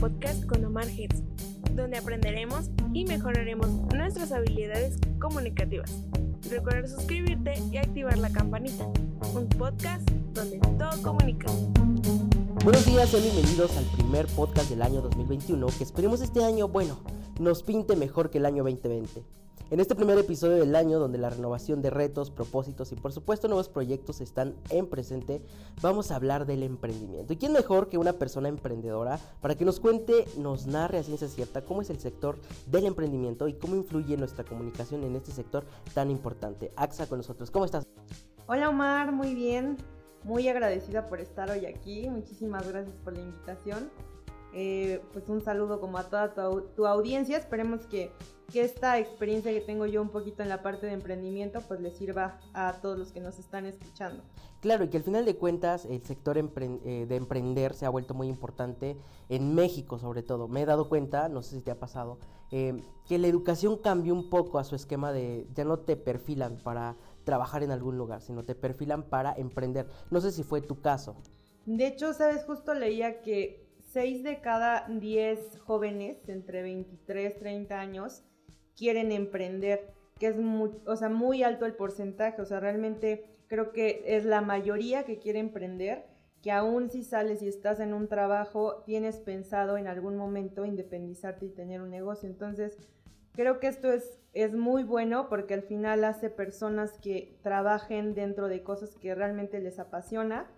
podcast con Omar Hits, donde aprenderemos y mejoraremos nuestras habilidades comunicativas. Recuerda suscribirte y activar la campanita. Un podcast donde todo comunica. Buenos días, y bienvenidos al primer podcast del año 2021, que esperemos este año, bueno, nos pinte mejor que el año 2020. En este primer episodio del año, donde la renovación de retos, propósitos y por supuesto nuevos proyectos están en presente, vamos a hablar del emprendimiento. ¿Y quién mejor que una persona emprendedora para que nos cuente, nos narre a ciencia cierta cómo es el sector del emprendimiento y cómo influye nuestra comunicación en este sector tan importante? AXA con nosotros, ¿cómo estás? Hola Omar, muy bien, muy agradecida por estar hoy aquí, muchísimas gracias por la invitación. Eh, pues un saludo como a toda tu, audiencia. Esperemos que, esta experiencia que tengo yo un poquito en la parte de emprendimiento pues les sirva a todos los que nos están escuchando. Claro, y que al final de cuentas el sector eh, de emprender se ha vuelto muy importante en México sobre todo. Me he dado cuenta, no sé si te ha pasado, eh, que la educación cambió un poco a su esquema de ya no te perfilan para trabajar en algún lugar, sino te perfilan para emprender. No sé si fue tu caso. De hecho, sabes, justo leía que 6 de cada 10 jóvenes entre 23 y 30 años quieren emprender, que es muy, o sea, muy alto el porcentaje, o sea, realmente creo que es la mayoría que quiere emprender, que aún si sales y estás en un trabajo, tienes pensado en algún momento independizarte y tener un negocio. Entonces, creo que esto es, es muy bueno porque al final hace personas que trabajen dentro de cosas que realmente les apasiona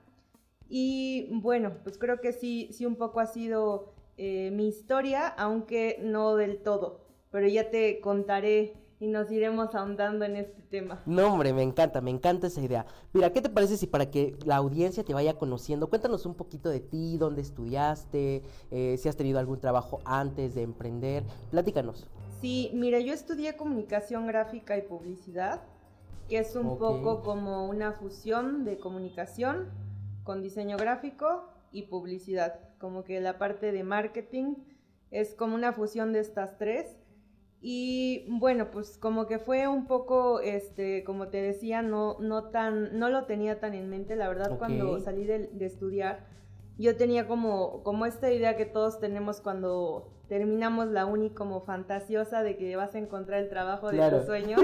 y bueno, pues creo que sí, sí un poco ha sido eh, mi historia, aunque no del todo. Pero ya te contaré y nos iremos ahondando en este tema. No, hombre, me encanta, me encanta esa idea. Mira, ¿qué te parece si para que la audiencia te vaya conociendo, cuéntanos un poquito de ti, dónde estudiaste, eh, si has tenido algún trabajo antes de emprender, platícanos. Sí, mira, yo estudié comunicación gráfica y publicidad, que es un poco como una fusión de comunicación con diseño gráfico y publicidad. Como que la parte de marketing es como una fusión de estas tres. Y bueno, pues como que fue un poco, este, como te decía, no, no tan, no lo tenía tan en mente. La verdad, cuando salí de, estudiar, yo tenía como, como esta idea que todos tenemos cuando terminamos la uni como fantasiosa de que vas a encontrar el trabajo de tus sueños,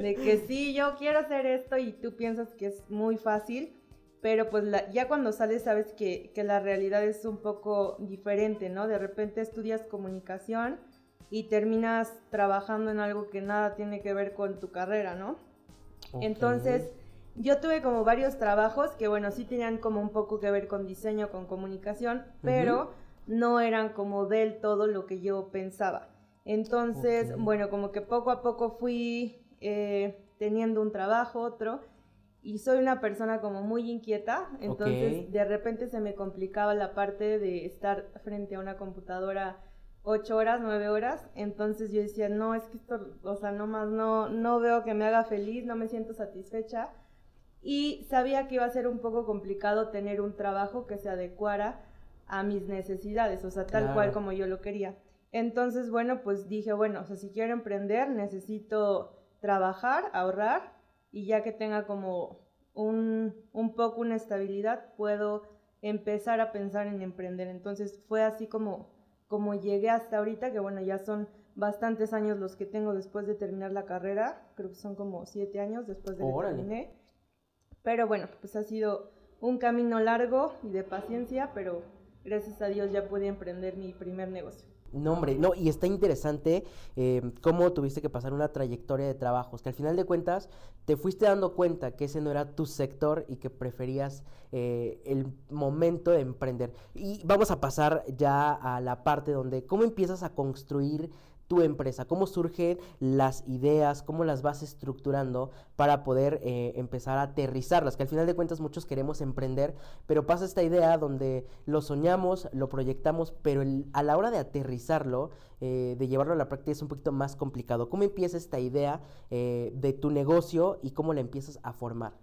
de que sí, yo quiero hacer esto y tú piensas que es muy fácil pero pues ya cuando sales sabes que, la realidad es un poco diferente, ¿no? De repente estudias comunicación y terminas trabajando en algo que nada tiene que ver con tu carrera, ¿no? Entonces, yo tuve como varios trabajos que, bueno, sí tenían como un poco que ver con diseño, con comunicación, pero no eran como del todo lo que yo pensaba. Entonces, bueno, como que poco a poco fui eh, teniendo un trabajo, otro, y soy una persona como muy inquieta, entonces de repente se me complicaba la parte de estar frente a una computadora ocho horas, nueve horas, entonces yo decía, no, es que esto, o sea, nomás no, no veo que me haga feliz, no me siento satisfecha, y sabía que iba a ser un poco complicado tener un trabajo que se adecuara a mis necesidades, o sea, tal cual como yo lo quería. Entonces, bueno, pues dije, bueno, o sea, si quiero emprender, necesito trabajar, ahorrar, y ya que tenga como un, un poco una estabilidad, puedo empezar a pensar en emprender. Entonces fue así como, como llegué hasta ahorita, que bueno, ya son bastantes años los que tengo después de terminar la carrera, creo que son como siete años después de que terminé. Pero bueno, pues ha sido un camino largo y de paciencia, pero gracias a Dios ya pude emprender mi primer negocio. No, hombre, no, y está interesante eh, cómo tuviste que pasar una trayectoria de trabajos, que al final de cuentas te fuiste dando cuenta que ese no era tu sector y que preferías eh, el momento de emprender. Y vamos a pasar ya a la parte donde, ¿cómo empiezas a construir tu empresa, cómo surgen las ideas, cómo las vas estructurando para poder eh, empezar a aterrizarlas, que al final de cuentas muchos queremos emprender, pero pasa esta idea donde lo soñamos, lo proyectamos, pero a la hora de aterrizarlo, eh, de llevarlo a la práctica es un poquito más complicado. ¿Cómo empieza esta idea eh, de tu negocio y cómo la empiezas a formar?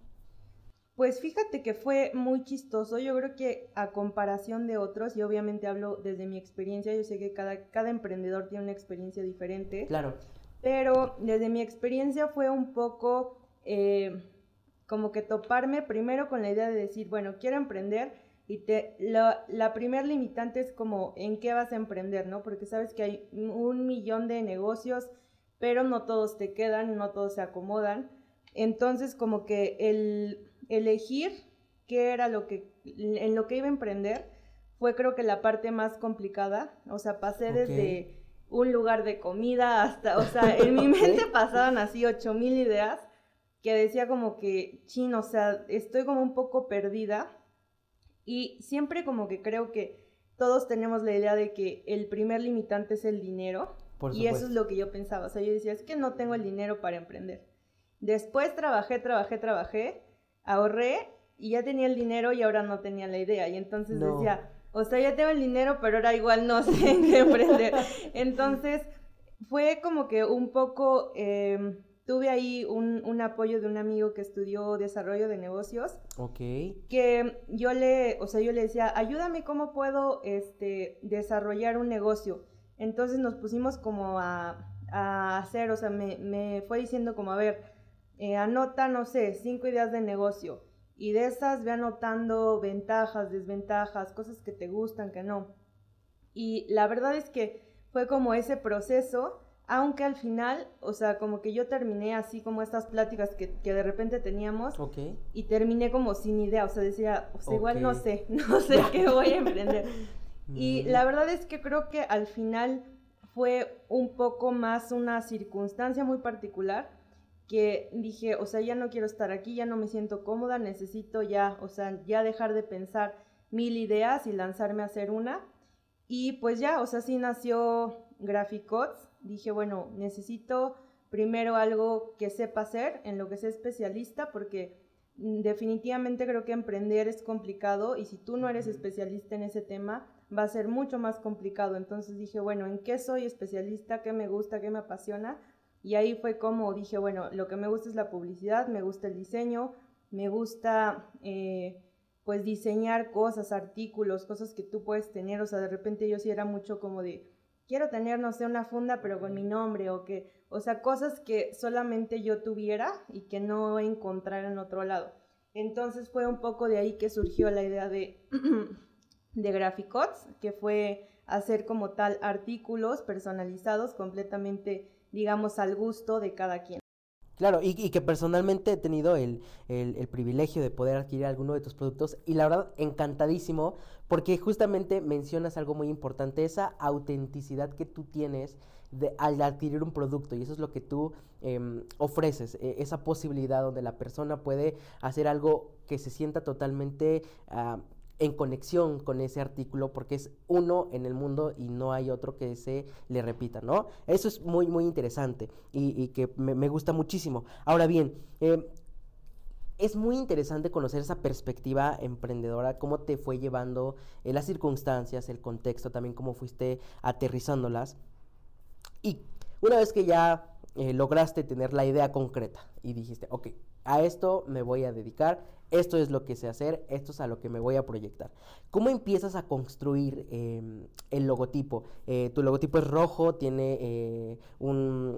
Pues fíjate que fue muy chistoso. Yo creo que a comparación de otros, y obviamente hablo desde mi experiencia, yo sé que cada, cada emprendedor tiene una experiencia diferente. Claro. Pero desde mi experiencia fue un poco eh, como que toparme primero con la idea de decir, bueno, quiero emprender, y te, la, la primer limitante es como en qué vas a emprender, ¿no? Porque sabes que hay un millón de negocios, pero no todos te quedan, no todos se acomodan. Entonces, como que el elegir qué era lo que, en lo que iba a emprender, fue creo que la parte más complicada. O sea, pasé desde un lugar de comida hasta, o sea, en mi mente pasaban así ocho mil ideas que decía como que, chino, o sea, estoy como un poco perdida y siempre como que creo que todos tenemos la idea de que el primer limitante es el dinero. y eso es lo que yo pensaba. O sea, yo decía, es que no tengo el dinero para emprender. Después trabajé, trabajé, trabajé, ahorré y ya tenía el dinero y ahora no tenía la idea. Y entonces decía, o sea, ya tengo el dinero, pero ahora igual no sé en qué emprender. Entonces fue como que un poco... Em, tuve ahí un, apoyo de un amigo que estudió desarrollo de negocios. Ok. Que yo le, o sea, yo le decía, ayúdame cómo puedo este, desarrollar un negocio. Entonces nos pusimos como a, hacer, o sea, me, fue diciendo como, a ver, eh, anota, no sé, cinco ideas de negocio. Y de esas ve anotando ventajas, desventajas, cosas que te gustan, que no. Y la verdad es que fue como ese proceso aunque al final, o sea, como que yo terminé así como estas pláticas que, de repente teníamos y terminé como sin idea, o sea, decía, o sea, igual no sé, no sé qué voy a emprender. y la verdad es que creo que al final fue un poco más una circunstancia muy particular que dije, o sea, ya no quiero estar aquí, ya no me siento cómoda, necesito ya, o sea, ya dejar de pensar mil ideas y lanzarme a hacer una. Y pues ya, o sea, sí nació Graphicots, dije, bueno, necesito primero algo que sepa hacer, en lo que sea especialista, porque mm, definitivamente creo que emprender es complicado y si tú no eres especialista en ese tema, va a ser mucho más complicado. Entonces dije, bueno, ¿en qué soy especialista? ¿Qué me gusta? ¿Qué me apasiona? Y ahí fue como dije, bueno, lo que me gusta es la publicidad, me gusta el diseño, me gusta eh, pues diseñar cosas, artículos, cosas que tú puedes tener. O sea, de repente yo sí era mucho como de quiero tener, no sé, una funda, pero con mi nombre, o que, o sea, cosas que solamente yo tuviera y que no encontrara en otro lado. Entonces fue un poco de ahí que surgió la idea de, de Graphicots, que fue hacer como tal artículos personalizados completamente, digamos, al gusto de cada quien. Claro, y, que personalmente he tenido el, privilegio de poder adquirir alguno de tus productos y la verdad encantadísimo porque justamente mencionas algo muy importante, esa autenticidad que tú tienes de, al adquirir un producto y eso es lo que tú em, ofreces, e, esa posibilidad donde la persona puede hacer algo que se sienta totalmente... Ah, en conexión con ese artículo porque es uno en el mundo y no hay otro que se le repita, ¿no? Eso es muy, muy interesante y, que me, gusta muchísimo. Ahora bien, eh, es muy interesante conocer esa perspectiva emprendedora, cómo te fue llevando eh, las circunstancias, el contexto, también cómo fuiste aterrizándolas. Y una vez que ya eh, lograste tener la idea concreta y dijiste, ok, a esto me voy a dedicar, esto es lo que sé hacer, esto es a lo que me voy a proyectar. ¿Cómo empiezas a construir em, el logotipo? Eh, tu logotipo es rojo, tiene eh, un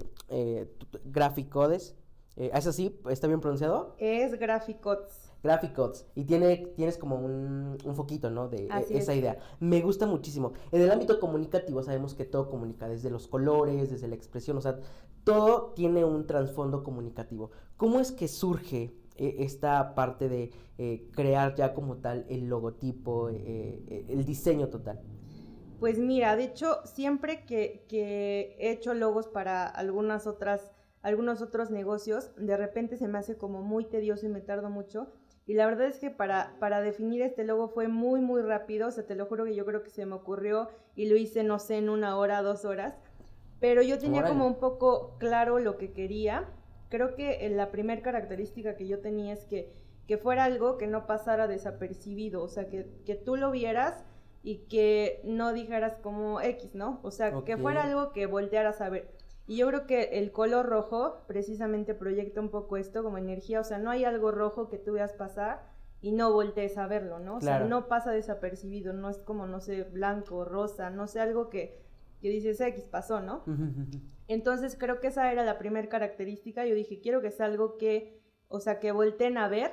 Graphicodes. ¿Es así? ¿Está bien pronunciado? Es Graphicodes. Graphicodes. Y tiene, tienes como un, foquito, ¿no? De esa idea. Me gusta muchísimo. En el ámbito comunicativo sabemos que todo comunica, desde los colores, desde la expresión, o sea, todo tiene un trasfondo comunicativo. ¿Cómo es que surge e, esta parte de eh, crear ya como tal el logotipo, eh, eh, el diseño total? Pues mira, de hecho, siempre que, he hecho logos para algunas otras, algunos otros negocios, de repente se me hace como muy tedioso y me tardo mucho. Y la verdad es que para, para definir este logo fue muy, muy rápido. O sea, te lo juro que yo creo que se me ocurrió y lo hice, no sé, en una hora, dos horas. Pero yo tenía como un poco claro lo que quería creo que la primera característica que yo tenía es que, que fuera algo que no pasara desapercibido, o sea, que, que tú lo vieras y que no dijeras como X, ¿no? O sea, que fuera algo que voltearas a ver. Y yo creo que el color rojo precisamente proyecta un poco esto como energía, o sea, no hay algo rojo que tú veas pasar y no voltees a verlo, ¿no? O sea, no pasa desapercibido, no es como, no sé, blanco, rosa, no sé, algo que, que dices X pasó, ¿no? Entonces creo que esa era la primera característica. Yo dije, quiero que sea algo que, o sea, que volteen a ver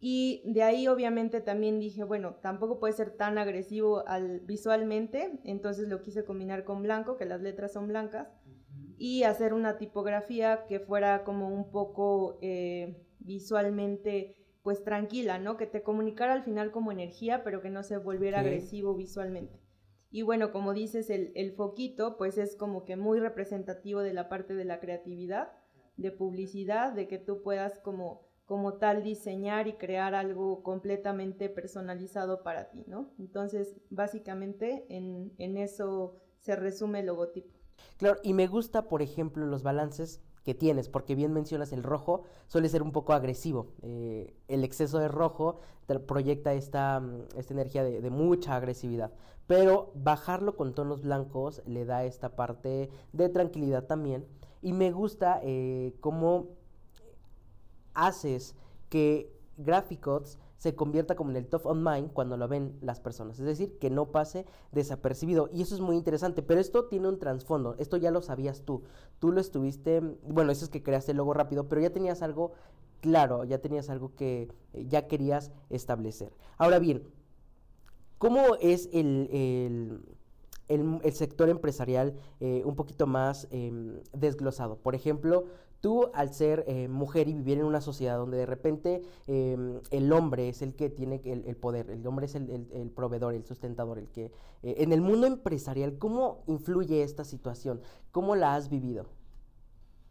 Y de ahí obviamente también dije, bueno, tampoco puede ser tan agresivo al, visualmente, entonces lo quise combinar con blanco, que las letras son blancas, y hacer una tipografía que fuera como un poco eh, visualmente pues tranquila, ¿no? Que te comunicara al final como energía, pero que no se volviera agresivo visualmente. Y bueno, como dices, el, el, foquito pues es como que muy representativo de la parte de la creatividad, de publicidad, de que tú puedas como como tal diseñar y crear algo completamente personalizado para ti, ¿no? Entonces, básicamente en, eso se resume el logotipo. Claro, y me gusta, por ejemplo, los balances que tienes, porque bien mencionas el rojo, suele ser un poco agresivo. Eh, el exceso de rojo proyecta esta, esta energía de, mucha agresividad, pero bajarlo con tonos blancos le da esta parte de tranquilidad también. Y me gusta eh, cómo haces que Graphicots se convierta como en el top of mind cuando lo ven las personas. Es decir, que no pase desapercibido. Y eso es muy interesante. Pero esto tiene un trasfondo. Esto ya lo sabías tú. Tú lo estuviste. Bueno, eso es que creaste el logo rápido. Pero ya tenías algo claro. Ya tenías algo que eh, ya querías establecer. Ahora bien, ¿cómo es el, el sector empresarial eh, un poquito más em, desglosado. Por ejemplo, tú al ser eh, mujer y vivir en una sociedad donde de repente em, el hombre es el que tiene el, poder, el hombre es el, proveedor, el sustentador, el que... Eh, en el mundo empresarial, ¿cómo influye esta situación? ¿Cómo la has vivido?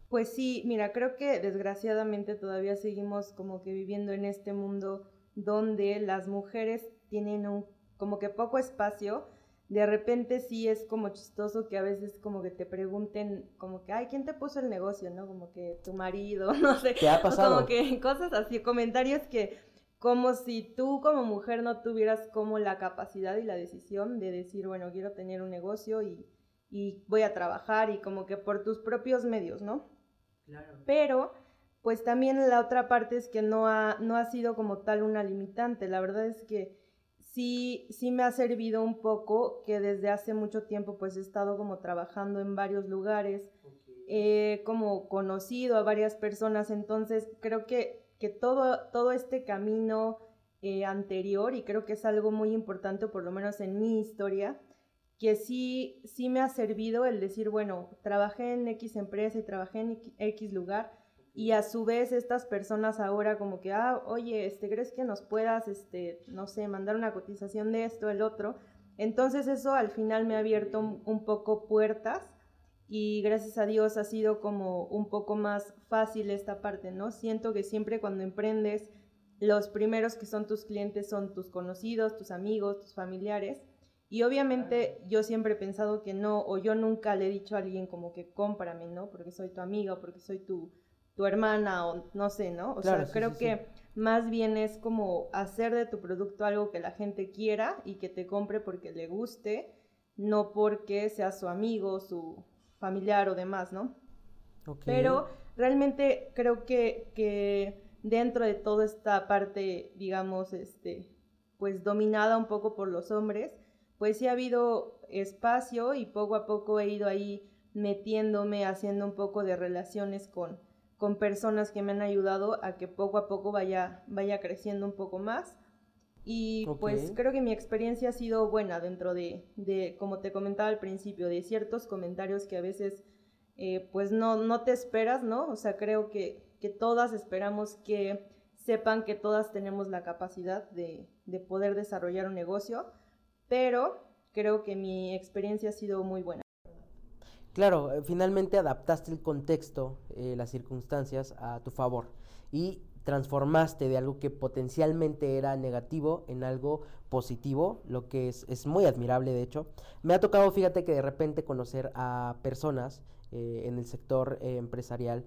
Pues sí, mira, creo que desgraciadamente todavía seguimos como que viviendo en este mundo donde las mujeres tienen un, como que poco espacio de repente sí es como chistoso que a veces como que te pregunten como que, ay, ¿quién te puso el negocio? ¿No? Como que tu marido, no sé. ¿Qué ha pasado? Como que cosas así, comentarios que como si tú como mujer no tuvieras como la capacidad y la decisión de decir, bueno, quiero tener un negocio y, y voy a trabajar y como que por tus propios medios, ¿no? Claro. Pero pues también la otra parte es que no ha, no ha sido como tal una limitante. La verdad es que sí, sí me ha servido un poco que desde hace mucho tiempo pues he estado como trabajando en varios lugares, he como conocido a varias personas, entonces creo que, que todo, todo este camino eh, anterior, y creo que es algo muy importante, por lo menos en mi historia, que sí, sí me ha servido el decir, bueno, trabajé en X empresa y trabajé en X lugar, y a su vez estas personas ahora como que, ah, oye, este, ¿crees que nos puedas, este, no sé, mandar una cotización de esto, el otro? Entonces eso al final me ha abierto un, poco puertas y gracias a Dios ha sido como un poco más fácil esta parte, ¿no? Siento que siempre cuando emprendes, los primeros que son tus clientes son tus conocidos, tus amigos, tus familiares. Y obviamente yo siempre he pensado que no, o yo nunca le he dicho a alguien como que cómprame, ¿no? Porque soy tu amiga o porque soy tu, tu hermana o no sé, ¿no? O sea, creo que más bien es como hacer de tu producto algo que la gente quiera y que te compre porque le guste, no porque sea su amigo, su familiar o demás, ¿no? Pero realmente creo que, que dentro de toda esta parte, digamos, este, pues dominada un poco por los hombres, pues sí ha habido espacio y poco a poco he ido ahí metiéndome, haciendo un poco de relaciones con, con personas que me han ayudado a que poco a poco vaya, vaya creciendo un poco más. Y pues creo que mi experiencia ha sido buena dentro de, de, como te comentaba al principio, de ciertos comentarios que a veces eh, pues no, no te esperas, ¿no? O sea, creo que, que todas esperamos que sepan que todas tenemos la capacidad de, de poder desarrollar un negocio, pero creo que mi experiencia ha sido muy buena. Claro, eh, finalmente adaptaste el contexto, eh, las circunstancias a tu favor y transformaste de algo que potencialmente era negativo en algo positivo, lo que es, muy admirable de hecho. Me ha tocado, fíjate que de repente conocer a personas eh, en el sector empresarial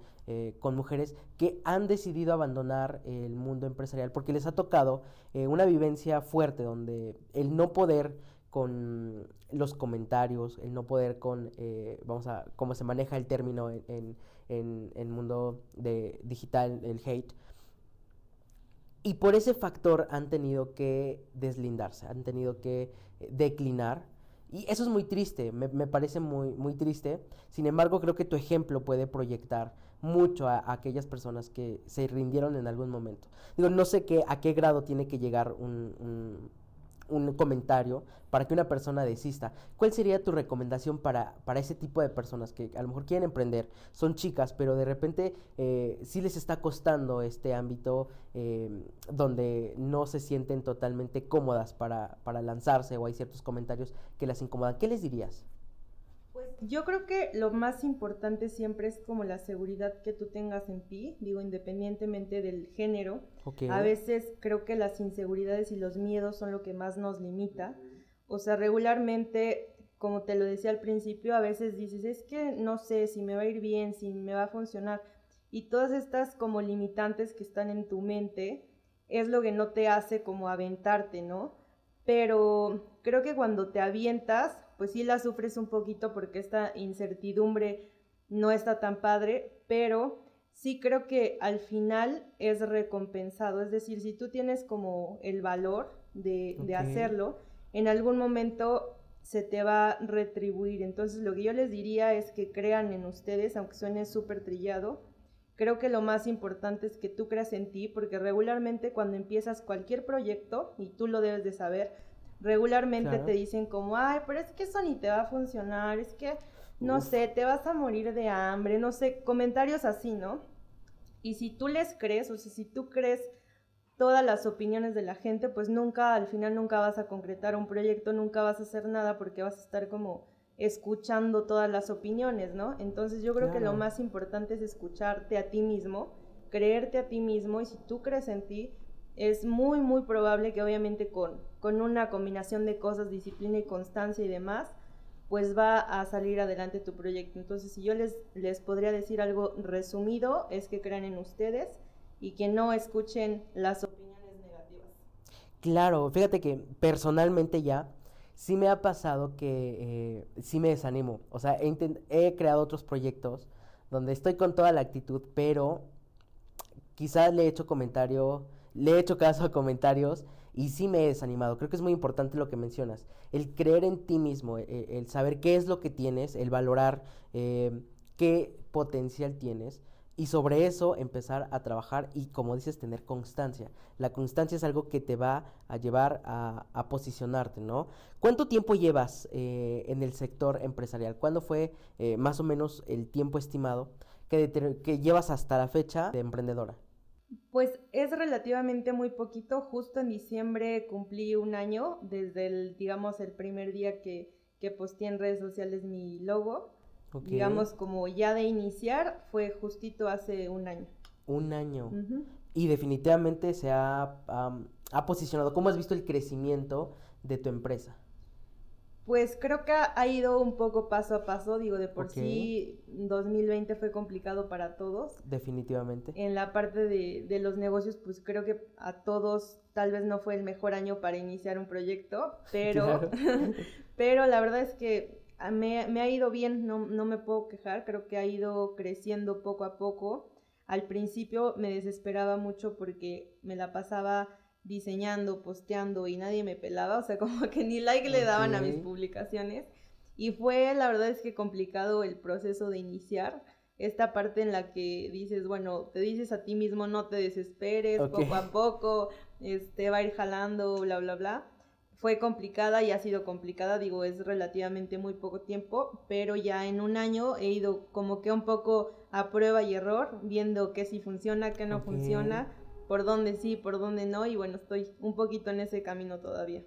con mujeres que han decidido abandonar el mundo empresarial porque les ha tocado una vivencia fuerte donde el no poder con los comentarios, el no poder con, eh, vamos a, cómo se maneja el término en, el mundo de digital, el hate. Y por ese factor han tenido que deslindarse, han tenido que eh, declinar. Y eso es muy triste, me, me, parece muy, muy triste. Sin embargo, creo que tu ejemplo puede proyectar mucho a, aquellas personas que se rindieron en algún momento. Digo, no sé qué, a qué grado tiene que llegar un un comentario para que una persona desista. ¿Cuál sería tu recomendación para, para ese tipo de personas que a lo mejor quieren emprender? Son chicas, pero de repente eh, sí les está costando este ámbito eh, donde no se sienten totalmente cómodas para, para lanzarse o hay ciertos comentarios que las incomodan. ¿Qué les dirías? Yo creo que lo más importante siempre es como la seguridad que tú tengas en ti, digo, independientemente del género. A veces creo que las inseguridades y los miedos son lo que más nos limita. O sea, regularmente, como te lo decía al principio, a veces dices, es que no sé si me va a ir bien, si me va a funcionar. Y todas estas como limitantes que están en tu mente es lo que no te hace como aventarte, ¿no? Pero creo que cuando te avientas, pues sí la sufres un poquito porque esta incertidumbre no está tan padre, pero sí creo que al final es recompensado. Es decir, si tú tienes como el valor de, hacerlo, en algún momento se te va a retribuir. Entonces lo que yo les diría es que crean en ustedes, aunque suene súper trillado. Creo que lo más importante es que tú creas en ti, porque regularmente cuando empiezas cualquier proyecto, y tú lo debes de saber, regularmente te dicen como, ay, pero es que eso ni te va a funcionar, es que, no sé, te vas a morir de hambre, no sé, comentarios así, ¿no? Y si tú les crees, o sea, si tú crees todas las opiniones de la gente, pues nunca, al final nunca vas a concretar un proyecto, nunca vas a hacer nada porque vas a estar como escuchando todas las opiniones, ¿no? Entonces yo creo que lo más importante es escucharte a ti mismo, creerte a ti mismo y si tú crees en ti, es muy, muy probable que obviamente con, con una combinación de cosas, disciplina y constancia y demás, pues va a salir adelante tu proyecto. Entonces, si yo les, les podría decir algo resumido, es que crean en ustedes y que no escuchen las opiniones negativas. Claro, fíjate que personalmente ya sí me ha pasado que eh, sí me desanimo. O sea, he, he creado otros proyectos donde estoy con toda la actitud, pero quizás le he hecho comentario le he hecho caso a comentarios y sí me he desanimado. Creo que es muy importante lo que mencionas. El creer en ti mismo, e, el, saber qué es lo que tienes, el valorar eh, qué potencial tienes y sobre eso empezar a trabajar y como dices, tener constancia. La constancia es algo que te va a llevar a, posicionarte, ¿no? ¿Cuánto tiempo llevas eh, en el sector empresarial? ¿Cuándo fue eh, más o menos el tiempo estimado que llevas hasta la fecha de emprendedora? Pues es relativamente muy poquito. Justo en diciembre cumplí un año desde el, digamos, el primer día que, que posteé en redes sociales mi logo. Digamos, como ya de iniciar, fue justito hace un año. Un año. Y definitivamente se ha, ha posicionado. ¿Cómo has visto el crecimiento de tu empresa? Pues creo que ha ido un poco paso a paso, digo, de por sí 2020 fue complicado para todos. Definitivamente. En la parte de, de, los negocios, pues creo que a todos tal vez no fue el mejor año para iniciar un proyecto, pero, pero la verdad es que me, me ha ido bien, no, no me puedo quejar, creo que ha ido creciendo poco a poco. Al principio me desesperaba mucho porque me la pasaba diseñando, posteando y nadie me pelaba, o sea, como que ni like le daban a mis publicaciones. Y fue, la verdad es que complicado el proceso de iniciar esta parte en la que dices, bueno, te dices a ti mismo, no te desesperes, poco a poco, este, va a ir jalando, bla, bla, bla. Fue complicada y ha sido complicada, digo, es relativamente muy poco tiempo, pero ya en un año he ido como que un poco a prueba y error, viendo qué sí funciona, qué no funciona, por dónde sí, por dónde no, y bueno, estoy un poquito en ese camino todavía.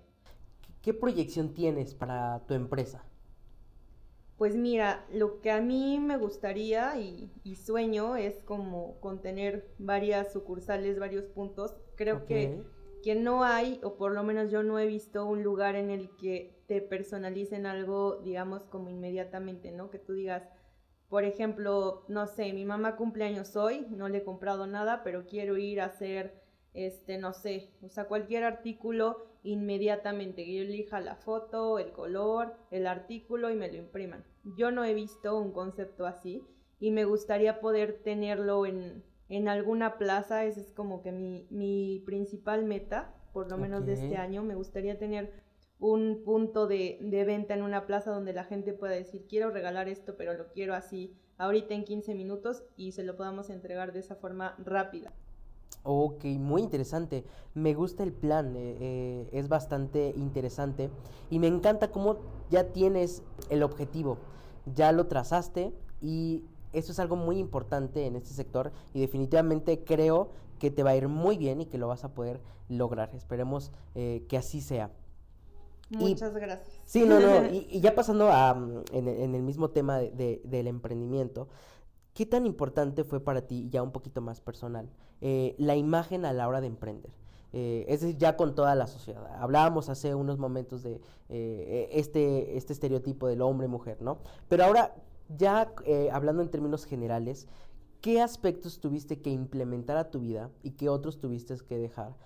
¿Qué proyección tienes para tu empresa? Pues mira, lo que a mí me gustaría y, sueño es como contener varias sucursales, varios puntos. Creo que, que no hay, o por lo menos yo no he visto un lugar en el que te personalicen algo, digamos, como inmediatamente, ¿no? Que tú digas, por ejemplo, no sé, mi mamá cumpleaños hoy, no le he comprado nada, pero quiero ir a hacer, este, no sé, o sea, cualquier artículo inmediatamente, que yo elija la foto, el color, el artículo y me lo impriman. Yo no he visto un concepto así y me gustaría poder tenerlo en, en alguna plaza, esa es como que mi, mi principal meta, por lo menos de este año, me gustaría tener un punto de, venta en una plaza donde la gente pueda decir, quiero regalar esto, pero lo quiero así ahorita en 15 minutos y se lo podamos entregar de esa forma rápida. Ok, muy interesante. Me gusta el plan, eh, eh, es bastante interesante y me encanta cómo ya tienes el objetivo, ya lo trazaste y eso es algo muy importante en este sector y definitivamente creo que te va a ir muy bien y que lo vas a poder lograr. Esperemos eh, que así sea. Muchas gracias. Sí, no, no. Y, ya pasando a, mm, en, el mismo tema de, del emprendimiento, ¿qué tan importante fue para ti, ya un poquito más personal, eh, la imagen a la hora de emprender? Eh, es decir, ya con toda la sociedad. Hablábamos hace unos momentos de eh, este, este estereotipo del hombre-mujer, ¿no? Pero ahora, ya hablando en términos generales, ¿qué aspectos tuviste que implementar a tu vida y qué otros tuviste que dejar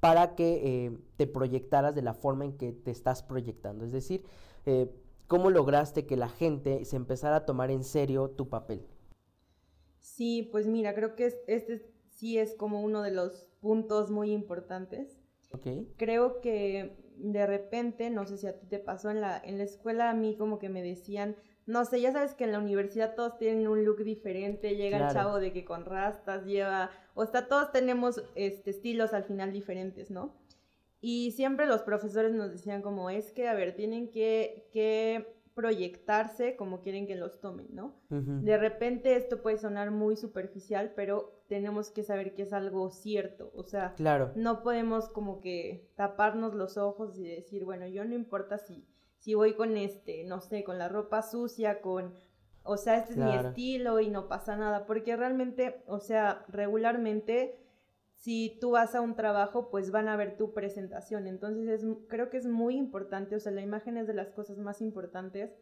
para que eh, te proyectaras de la forma en que te estás proyectando. Es decir, eh, cómo lograste que la gente se empezara a tomar en serio tu papel. Sí, pues mira, creo que este sí es como uno de los puntos muy importantes. Okay. Creo que de repente, no sé si a ti te pasó en la, en la escuela, a mí como que me decían, no sé, ya sabes que en la universidad todos tienen un look diferente, llega el chavo de que con rastas lleva, o sea, todos tenemos este, estilos al final diferentes, ¿no? Y siempre los profesores nos decían como, es que, a ver, tienen que, que proyectarse como quieren que los tomen, ¿no? De repente esto puede sonar muy superficial, pero tenemos que saber que es algo cierto, o sea, claro. no podemos como que taparnos los ojos y decir, bueno, yo no importa si si voy con este, no sé, con la ropa sucia, con, o sea, este es mi estilo y no pasa nada, porque realmente, o sea, regularmente, si tú vas a un trabajo, pues van a ver tu presentación, entonces es, creo que es muy importante, o sea, la imagen es de las cosas más importantes.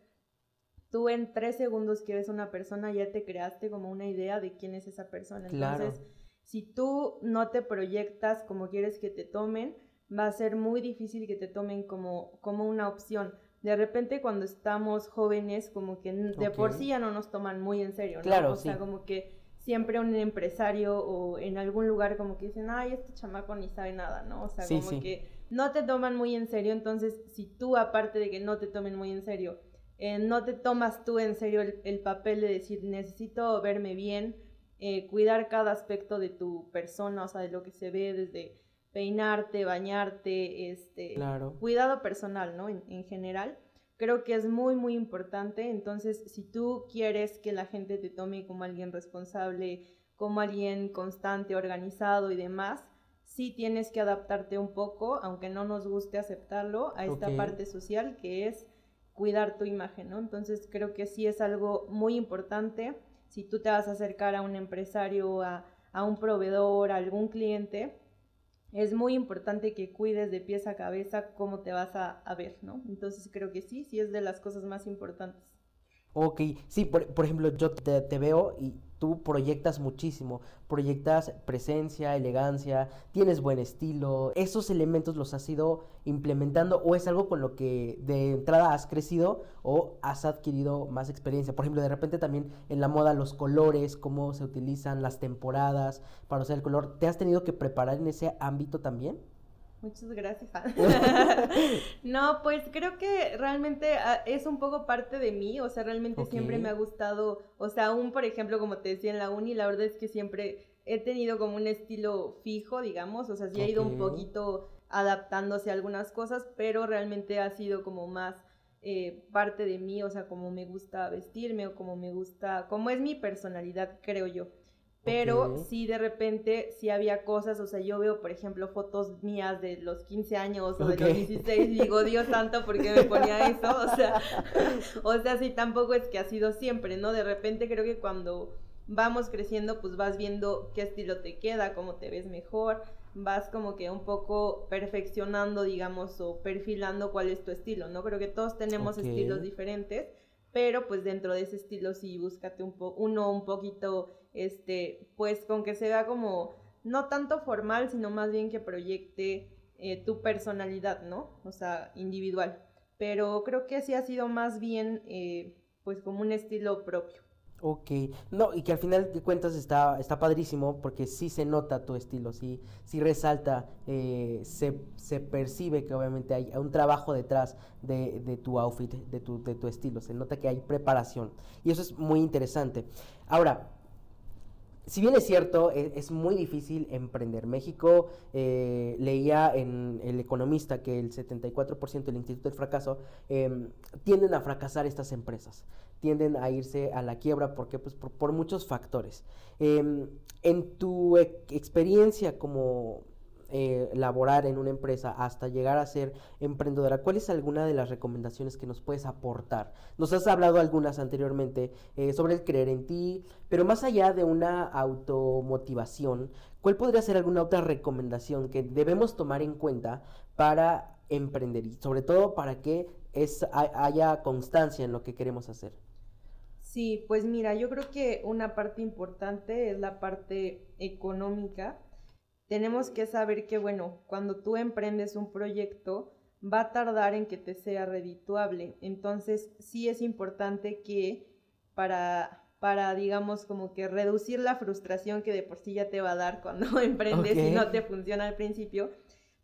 Tú en tres segundos que ves una persona ya te creaste como una idea de quién es esa persona. Entonces, si tú no te proyectas como quieres que te tomen, va a ser muy difícil que te tomen como, como una opción de repente cuando estamos jóvenes, como que de por sí ya no nos toman muy en serio, ¿no? Claro, o sea, como que siempre un empresario o en algún lugar como que dicen, ay, este chamaco ni sabe nada, ¿no? O sea, como que no te toman muy en serio, entonces si tú aparte de que no te tomen muy en serio, eh, no te tomas tú en serio el, papel de decir, necesito verme bien, eh, cuidar cada aspecto de tu persona, o sea, de lo que se ve desde peinarte, bañarte, este, cuidado personal, ¿no? En, general, creo que es muy, muy importante. Entonces, si tú quieres que la gente te tome como alguien responsable, como alguien constante, organizado y demás, sí tienes que adaptarte un poco, aunque no nos guste aceptarlo, a esta parte social que es cuidar tu imagen, ¿no? Entonces, creo que sí es algo muy importante. Si tú te vas a acercar a un empresario, a, a un proveedor, a algún cliente, es muy importante que cuides de pies a cabeza cómo te vas a, ver, ¿no? Entonces creo que sí, sí es de las cosas más importantes. Ok, sí, por, ejemplo, yo te, veo y tú proyectas muchísimo, proyectas presencia, elegancia, tienes buen estilo, esos elementos los has ido implementando o es algo con lo que de entrada has crecido o has adquirido más experiencia. Por ejemplo, de repente también en la moda los colores, cómo se utilizan las temporadas para usar el color, ¿te has tenido que preparar en ese ámbito también? Muchas gracias. no, pues creo que realmente ah, es un poco parte de mí, o sea, realmente siempre me ha gustado, o sea, aún por ejemplo, como te decía en la uni, la verdad es que siempre he tenido como un estilo fijo, digamos, o sea, sí ha ido un poquito adaptándose a algunas cosas, pero realmente ha sido como más eh, parte de mí, o sea, como me gusta vestirme o como me gusta, como es mi personalidad, creo yo. Pero sí, de repente, sí había cosas, o sea, yo veo, por ejemplo, fotos mías de los 15 años o de los 16 y digo, Dios santo, ¿por qué me ponía eso? O sea, o sea, sí, tampoco es que ha sido siempre, ¿no? De repente creo que cuando vamos creciendo, pues vas viendo qué estilo te queda, cómo te ves mejor, vas como que un poco perfeccionando, digamos, o perfilando cuál es tu estilo, ¿no? Creo que todos tenemos estilos diferentes, pero pues dentro de ese estilo sí búscate un uno un poquito este, pues con que se vea como no tanto formal, sino más bien que proyecte eh, tu personalidad, ¿no? O sea, individual. Pero creo que sí ha sido más bien, eh, pues como un estilo propio. Ok, no, y que al final de cuentas está, está padrísimo porque sí se nota tu estilo, sí, sí resalta, eh, se, se, percibe que obviamente hay un trabajo detrás de, de, tu outfit, de tu, de tu estilo, se nota que hay preparación y eso es muy interesante. Ahora, si bien es cierto, e, es, muy difícil emprender. México eh, leía en El Economista que el 74% del Instituto del Fracaso em, tienden a fracasar estas empresas, tienden a irse a la quiebra porque, pues, por, muchos factores. Em, en tu experiencia como eh, laborar en una empresa hasta llegar a ser emprendedora, ¿cuál es alguna de las recomendaciones que nos puedes aportar? Nos has hablado algunas anteriormente eh, sobre el creer en ti, pero más allá de una automotivación, ¿cuál podría ser alguna otra recomendación que debemos tomar en cuenta para emprender y sobre todo para que es, haya constancia en lo que queremos hacer? Sí, pues mira, yo creo que una parte importante es la parte económica tenemos que saber que, bueno, cuando tú emprendes un proyecto, va a tardar en que te sea redituable. Entonces, sí es importante que para, para digamos, como que reducir la frustración que de por sí ya te va a dar cuando emprendes y no te funciona al principio,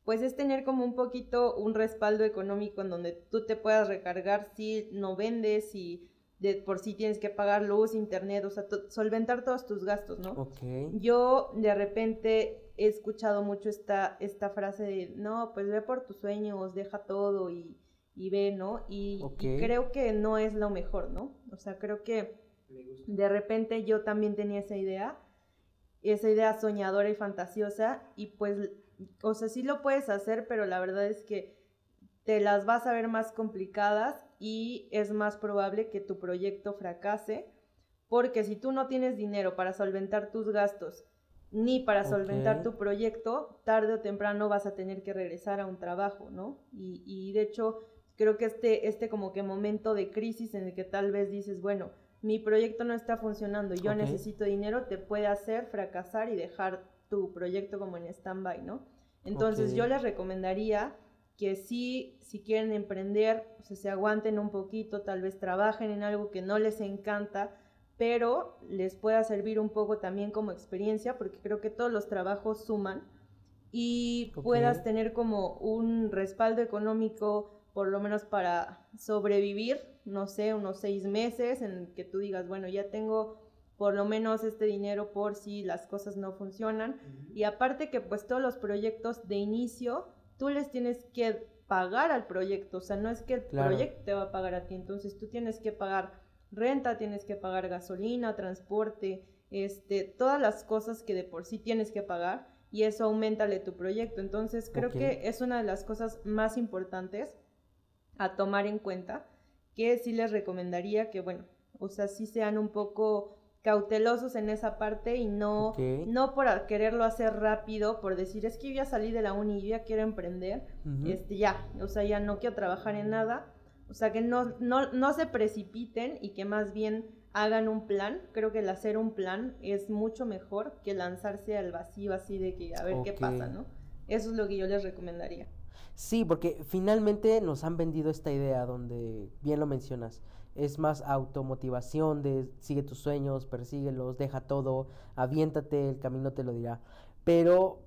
pues es tener como un poquito un respaldo económico en donde tú te puedas recargar si no vendes, y de por sí tienes que pagar luz, internet, o sea, solventar todos tus gastos, ¿no? Yo de repente he escuchado mucho esta, esta frase de, no, pues ve por tus sueños, deja todo y, y ve, ¿no? Y, creo que no es lo mejor, ¿no? O sea, creo que de repente yo también tenía esa idea, esa idea soñadora y fantasiosa, y pues, o sea, sí lo puedes hacer, pero la verdad es que te las vas a ver más complicadas y es más probable que tu proyecto fracase, porque si tú no tienes dinero para solventar tus gastos, ni para solventar tu proyecto, tarde o temprano vas a tener que regresar a un trabajo, ¿no? Y, y, de hecho, creo que este, este como que momento de crisis en el que tal vez dices, bueno, mi proyecto no está funcionando, yo necesito dinero, te puede hacer fracasar y dejar tu proyecto como en stand-by, ¿no? Entonces yo les recomendaría que sí, si quieren emprender, o sea, se aguanten un poquito, tal vez trabajen en algo que no les encanta, pero les pueda servir un poco también como experiencia, porque creo que todos los trabajos suman y puedas tener como un respaldo económico, por lo menos para sobrevivir, no sé, unos seis meses en que tú digas, bueno, ya tengo por lo menos este dinero por si las cosas no funcionan. Y aparte que pues todos los proyectos de inicio, tú les tienes que pagar al proyecto, o sea, no es que el proyecto te va a pagar a ti, entonces tú tienes que pagar renta, tienes que pagar gasolina, transporte, este, todas las cosas que de por sí tienes que pagar y eso aumenta tu proyecto. Entonces creo que es una de las cosas más importantes a tomar en cuenta, que sí les recomendaría que, bueno, o sea, sí sean un poco cautelosos en esa parte y no, no por quererlo hacer rápido, por decir, es que yo ya salí de la uni y ya quiero emprender, este, ya, o sea, ya no quiero trabajar en nada, o sea, que no, no, no se precipiten y que más bien hagan un plan. Creo que el hacer un plan es mucho mejor que lanzarse al vacío así de que a ver qué pasa, ¿no? Eso es lo que yo les recomendaría. Sí, porque finalmente nos han vendido esta idea donde, bien lo mencionas, es más automotivación de sigue tus sueños, persíguelos, deja todo, aviéntate, el camino te lo dirá. Pero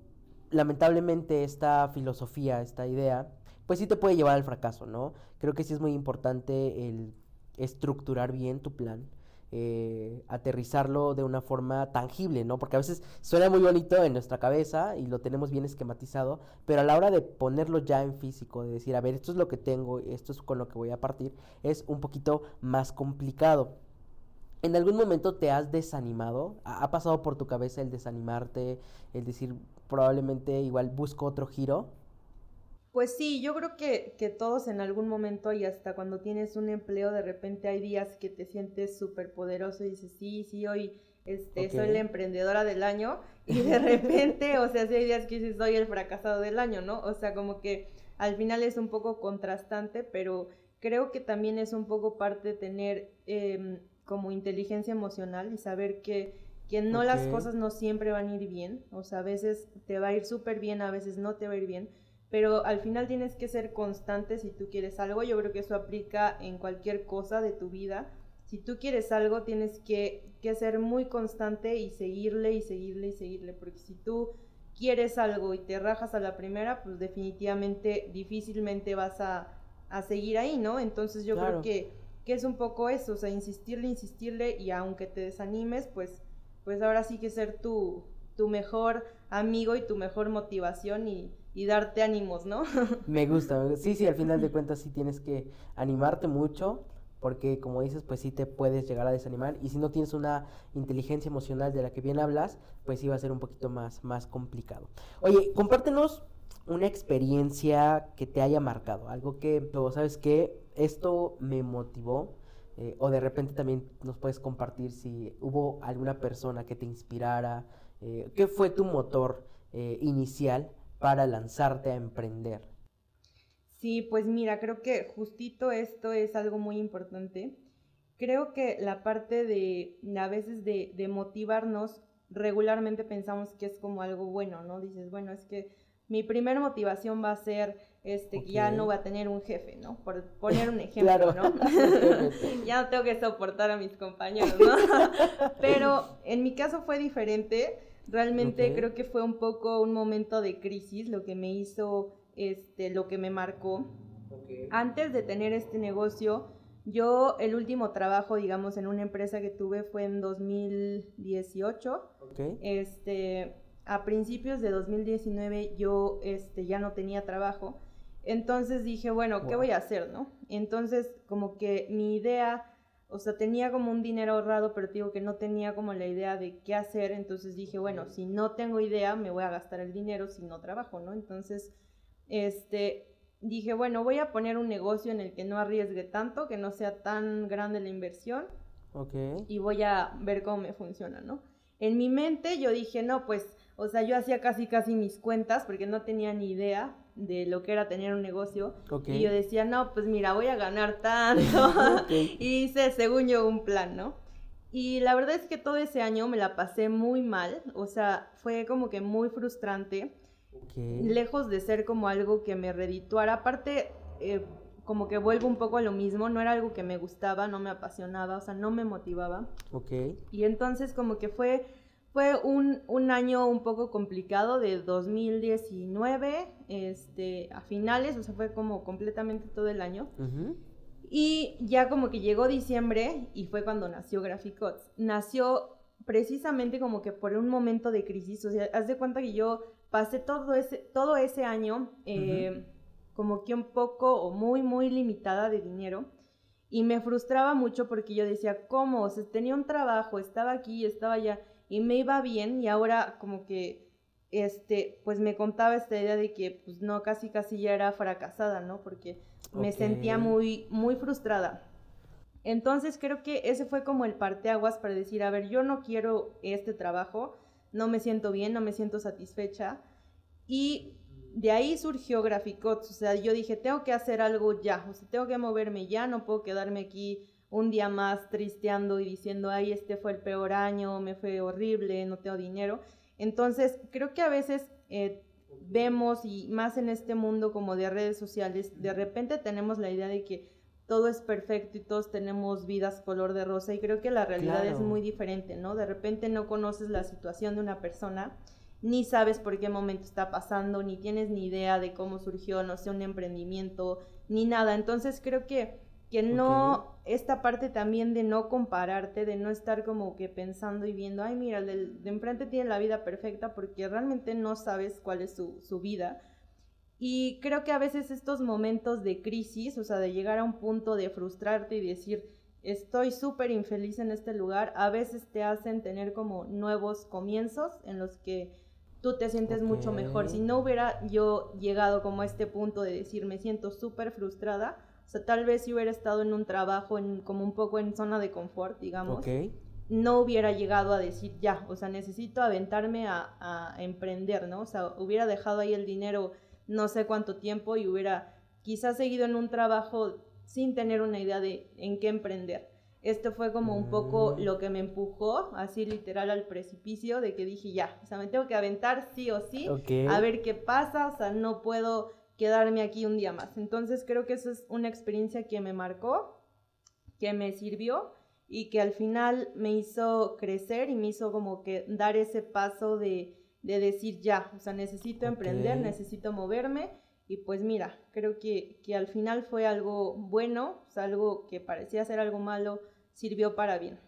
lamentablemente esta filosofía, esta idea, pues sí te puede llevar al fracaso, ¿no? Creo que sí es muy importante el estructurar bien tu plan, eh, aterrizarlo de una forma tangible, ¿no? Porque a veces suena muy bonito en nuestra cabeza y lo tenemos bien esquematizado, pero a la hora de ponerlo ya en físico, de decir, a ver, esto es lo que tengo, esto es con lo que voy a partir, es un poquito más complicado. ¿En algún momento te has desanimado? ¿Ha pasado por tu cabeza el desanimarte, el decir, probablemente igual busco otro giro? Pues sí, yo creo que, que, todos en algún momento y hasta cuando tienes un empleo, de repente hay días que te sientes súper poderoso y dices, sí, sí, hoy este, soy la emprendedora del año y de repente, o sea, sí hay días que dices, soy el fracasado del año, ¿no? O sea, como que al final es un poco contrastante, pero creo que también es un poco parte de tener em, como inteligencia emocional y saber que, que no las cosas no siempre van a ir bien, o sea, a veces te va a ir súper bien, a veces no te va a ir bien pero al final tienes que ser constante si tú quieres algo. Yo creo que eso aplica en cualquier cosa de tu vida. si tú quieres algo, tienes que, que ser muy constante y seguirle y seguirle y seguirle, porque si tú quieres algo y te rajas a la primera, pues definitivamente difícilmente vas a, a seguir ahí, ¿no? Entonces yo creo que, que es un poco eso, o sea, insistirle, insistirle y aunque te desanimes, pues, pues ahora sí que ser tu, tu mejor amigo y tu mejor motivación y, y darte ánimos, ¿no? Me gusta, sí, sí, al final de cuentas sí tienes que animarte mucho porque como dices, pues sí te puedes llegar a desanimar y si no tienes una inteligencia emocional de la que bien hablas, pues sí va a ser un poquito más, más complicado. Oye, compártenos una experiencia que te haya marcado, algo que, ¿sabes que Esto me motivó. Eh, o de repente también nos puedes compartir si hubo alguna persona que te inspirara, eh, ¿qué fue tu motor eh, inicial para lanzarte a emprender? Sí, pues mira, creo que justito esto es algo muy importante. Creo que la parte de a veces de, motivarnos, regularmente pensamos que es como algo bueno, ¿no? Dices, bueno, es que mi primera motivación va a ser este, que ya no voy a tener un jefe, ¿no? Por poner un ejemplo, ¿no? ya no tengo que soportar a mis compañeros, ¿no? Pero en mi caso fue diferente. Realmente creo que fue un poco un momento de crisis lo que me hizo este, lo que me marcó. Antes de tener este negocio, yo el último trabajo, digamos, en una empresa que tuve fue en 2018. Este, a principios de 2019 yo este, ya no tenía trabajo. Entonces dije, bueno, ¿qué voy a hacer, no? Entonces, como que mi idea, o sea, tenía como un dinero ahorrado, pero digo que no tenía como la idea de qué hacer. Entonces dije, bueno, si no tengo idea, me voy a gastar el dinero si no trabajo, ¿no? Entonces este, dije, bueno, voy a poner un negocio en el que no arriesgue tanto, que no sea tan grande la inversión. Y voy a ver cómo me funciona, ¿no? En mi mente yo dije, no, pues, o sea, yo hacía casi casi mis cuentas porque no tenía ni idea de lo que era tener un negocio. Y yo decía, no, pues mira, voy a ganar tanto. y hice, según yo, un plan, ¿no? Y la verdad es que todo ese año me la pasé muy mal, o sea, fue como que muy frustrante Lejos de ser como algo que me redituara. Aparte, eh, como que vuelvo un poco a lo mismo, no era algo que me gustaba, no me apasionaba, o sea, no me motivaba. Ok. Y entonces como que fue, fue un, un año un poco complicado de 2019, este, a finales, o sea, fue como completamente todo el año. Y ya como que llegó diciembre y fue cuando nació Graphicots. Nació precisamente como que por un momento de crisis, o sea, haz de cuenta que yo pasé todo ese, todo ese año eh, como que un poco o muy, muy limitada de dinero. Y me frustraba mucho porque yo decía, ¿cómo? O sea, tenía un trabajo, estaba aquí, estaba allá, y me iba bien, y ahora como que, este, pues me contaba esta idea de que, pues no, casi, casi ya era fracasada, ¿no? Porque me sentía muy, muy frustrada. Entonces creo que ese fue como el parteaguas para decir, a ver, yo no quiero este trabajo, no me siento bien, no me siento satisfecha. Y de ahí surgió Graficots, o sea, yo dije, tengo que hacer algo ya, o sea, tengo que moverme ya, no puedo quedarme aquí un día más tristeando y diciendo, ay, este fue el peor año, me fue horrible, no tengo dinero. Entonces, creo que a veces eh, vemos, y más en este mundo como de redes sociales, de repente tenemos la idea de que todo es perfecto y todos tenemos vidas color de rosa y creo que la realidad es muy diferente, ¿no? De repente no conoces la situación de una persona, ni sabes por qué momento está pasando, ni tienes ni idea de cómo surgió, no sé, un emprendimiento, ni nada. Entonces creo que, que no, esta parte también de no compararte, de no estar como que pensando y viendo, ay, mira, el de, enfrente tiene la vida perfecta porque realmente no sabes cuál es su, su vida y creo que a veces estos momentos de crisis, o sea, de llegar a un punto de frustrarte y decir, estoy súper infeliz en este lugar, a veces te hacen tener como nuevos comienzos en los que tú te sientes mucho mejor. Si no hubiera yo llegado como a este punto de decir, me siento súper frustrada, o sea, tal vez si hubiera estado en un trabajo en, como un poco en zona de confort, digamos, no hubiera llegado a decir, ya, o sea, necesito aventarme a, a emprender, ¿no? O sea, hubiera dejado ahí el dinero no sé cuánto tiempo y hubiera quizás seguido en un trabajo sin tener una idea de en qué emprender. Esto fue como un poco mm. lo que me empujó, así literal al precipicio, de que dije, ya, o sea, me tengo que aventar sí o sí, a ver qué pasa, o sea, no puedo quedarme aquí un día más. Entonces creo que esa es una experiencia que me marcó, que me sirvió y que al final me hizo crecer y me hizo como que dar ese paso de, decir ya, o sea, necesito emprender, necesito moverme y pues mira, creo que, que al final fue algo bueno, o sea, algo que parecía ser algo malo, sirvió para bien.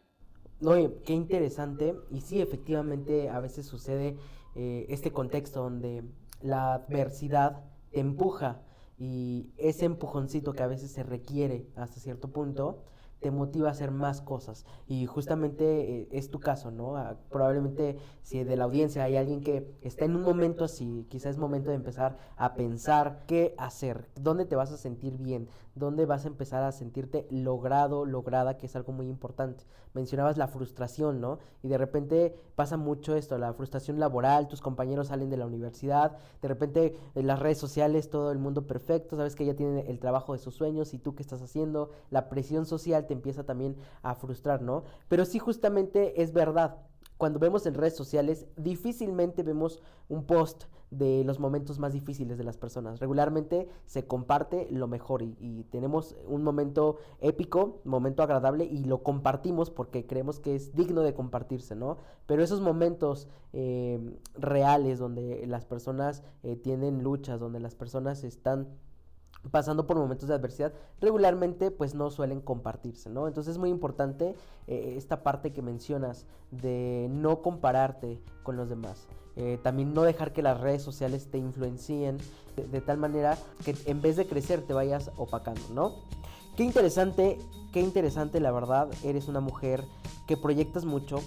Oye, qué interesante. Y sí, efectivamente, a veces sucede eh, este contexto donde la adversidad empuja y ese empujoncito que a veces se requiere hasta cierto punto te motiva a hacer más cosas. Y justamente eh, es tu caso, ¿no? Ah, probablemente si de la audiencia hay alguien que está en un momento así, quizás es momento de empezar a pensar qué hacer, dónde te vas a sentir bien, dónde vas a empezar a sentirte logrado, lograda, que es algo muy importante. Mencionabas la frustración, ¿no? Y de repente pasa mucho esto, la frustración laboral, tus compañeros salen de la universidad, de repente en las redes sociales todo el mundo perfecto, sabes que ya tienen el trabajo de sus sueños y tú qué estás haciendo, la presión social te empieza también a frustrar, ¿no? Pero sí justamente es verdad. Cuando vemos en redes sociales, difícilmente vemos un post de los momentos más difíciles de las personas. Regularmente se comparte lo mejor y, tenemos un momento épico, momento agradable y lo compartimos porque creemos que es digno de compartirse, ¿no? Pero esos momentos eh, reales donde las personas eh, tienen luchas, donde las personas están pasando por momentos de adversidad, regularmente pues no suelen compartirse, ¿no? Entonces es muy importante eh, esta parte que mencionas de no compararte con los demás. Eh, también no dejar que las redes sociales te influencien de, de, tal manera que en vez de crecer te vayas opacando, ¿no? Qué interesante, qué interesante la verdad, eres una mujer que proyectas mucho,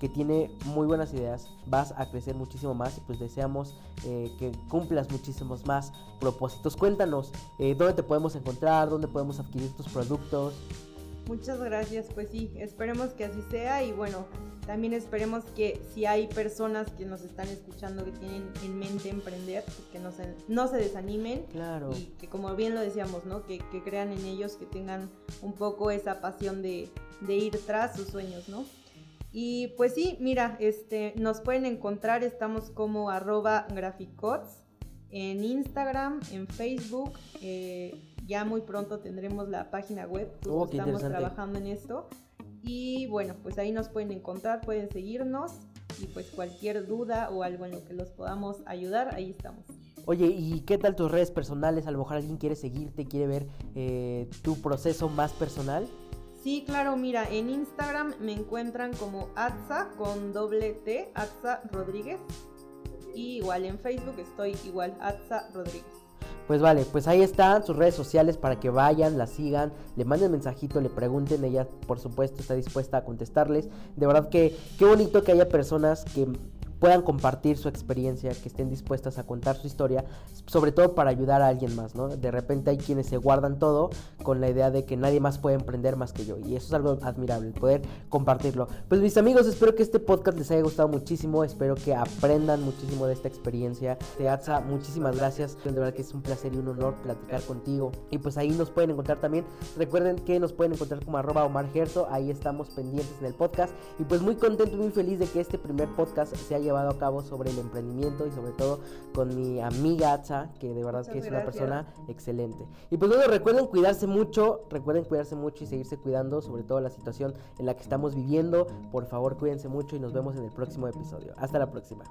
que tiene muy buenas ideas, vas a crecer muchísimo más y pues deseamos eh, que cumplas muchísimos más propósitos. Cuéntanos eh, dónde te podemos encontrar, dónde podemos adquirir tus productos. Muchas gracias, pues sí, esperemos que así sea y bueno, también esperemos que si hay personas que nos están escuchando que tienen en mente emprender, pues que no se, no se desanimen. Claro. Y que como bien lo decíamos, ¿no? Que, crean en ellos, que tengan un poco esa pasión de, de ir tras sus sueños, ¿no? Y pues sí, mira, este, nos pueden encontrar, estamos como arroba graficots en Instagram, en Facebook. Eh, ya muy pronto tendremos la página web, oh, estamos trabajando en esto. Y bueno, pues ahí nos pueden encontrar, pueden seguirnos y pues cualquier duda o algo en lo que los podamos ayudar, ahí estamos. Oye, ¿y qué tal tus redes personales? A lo mejor alguien quiere seguirte, quiere ver eh, tu proceso más personal. Sí, claro, mira, en Instagram me encuentran como Atza con doble T, Atza Rodríguez. Y igual en Facebook estoy igual, Atza Rodríguez. Pues vale, pues ahí están sus redes sociales para que vayan, la sigan, le manden mensajito, le pregunten, ella por supuesto está dispuesta a contestarles. De verdad que qué bonito que haya personas que puedan compartir su experiencia, que estén dispuestas a contar su historia, sobre todo para ayudar a alguien más, ¿no? De repente hay quienes se guardan todo con la idea de que nadie más puede emprender más que yo, y eso es algo admirable, poder compartirlo. Pues mis amigos, espero que este podcast les haya gustado muchísimo, espero que aprendan muchísimo de esta experiencia. Teatza, muchísimas gracias, de verdad que es un placer y un honor platicar contigo, y pues ahí nos pueden encontrar también, recuerden que nos pueden encontrar como arroba Omar Gerso, ahí estamos pendientes en el podcast, y pues muy contento, muy feliz de que este primer podcast se haya llevado a cabo sobre el emprendimiento y sobre todo con mi amiga Atza, que de verdad que es una persona excelente. Y pues bueno, recuerden cuidarse mucho, recuerden cuidarse mucho y seguirse cuidando, sobre todo la situación en la que estamos viviendo. Por favor, cuídense mucho y nos vemos en el próximo episodio. Hasta la próxima.